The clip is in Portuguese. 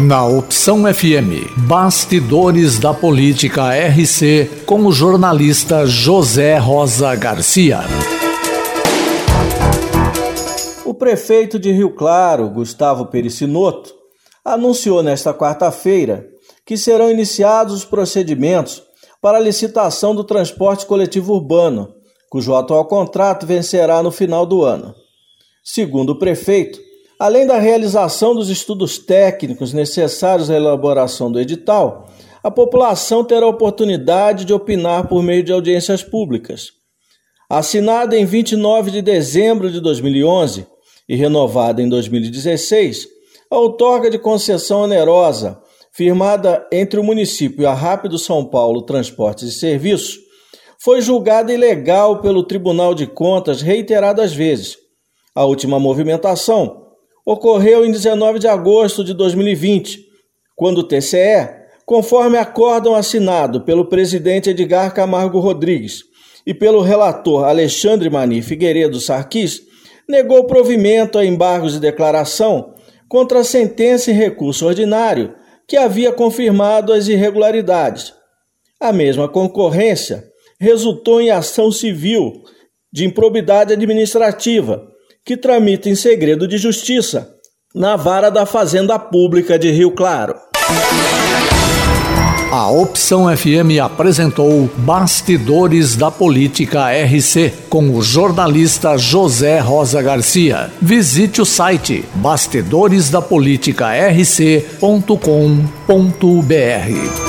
Na Opção FM, Bastidores da Política RC, com o jornalista José Rosa Garcia. O prefeito de Rio Claro, Gustavo Pericinoto, anunciou nesta quarta-feira que serão iniciados os procedimentos para a licitação do transporte coletivo urbano, cujo atual contrato vencerá no final do ano. Segundo o prefeito, além da realização dos estudos técnicos necessários à elaboração do edital, a população terá a oportunidade de opinar por meio de audiências públicas. Assinada em 29 de dezembro de 2011 e renovada em 2016, a outorga de concessão onerosa firmada entre o município e a Rápido São Paulo Transportes e Serviços, foi julgada ilegal pelo Tribunal de Contas reiteradas vezes. A última movimentação ocorreu em 19 de agosto de 2020, quando o TCE, conforme acórdão assinado pelo presidente Edgar Camargo Rodrigues e pelo relator Alexandre Mani Figueiredo Sarquis, negou provimento a embargos de declaração contra a sentença em recurso ordinário que havia confirmado as irregularidades. A mesma concorrência resultou em ação civil de improbidade administrativa, que tramita em segredo de justiça na vara da Fazenda Pública de Rio Claro. A Opção FM apresentou Bastidores da Política RC com o jornalista José Rosa Garcia. Visite o site bastidoresdapoliticarc.com.br.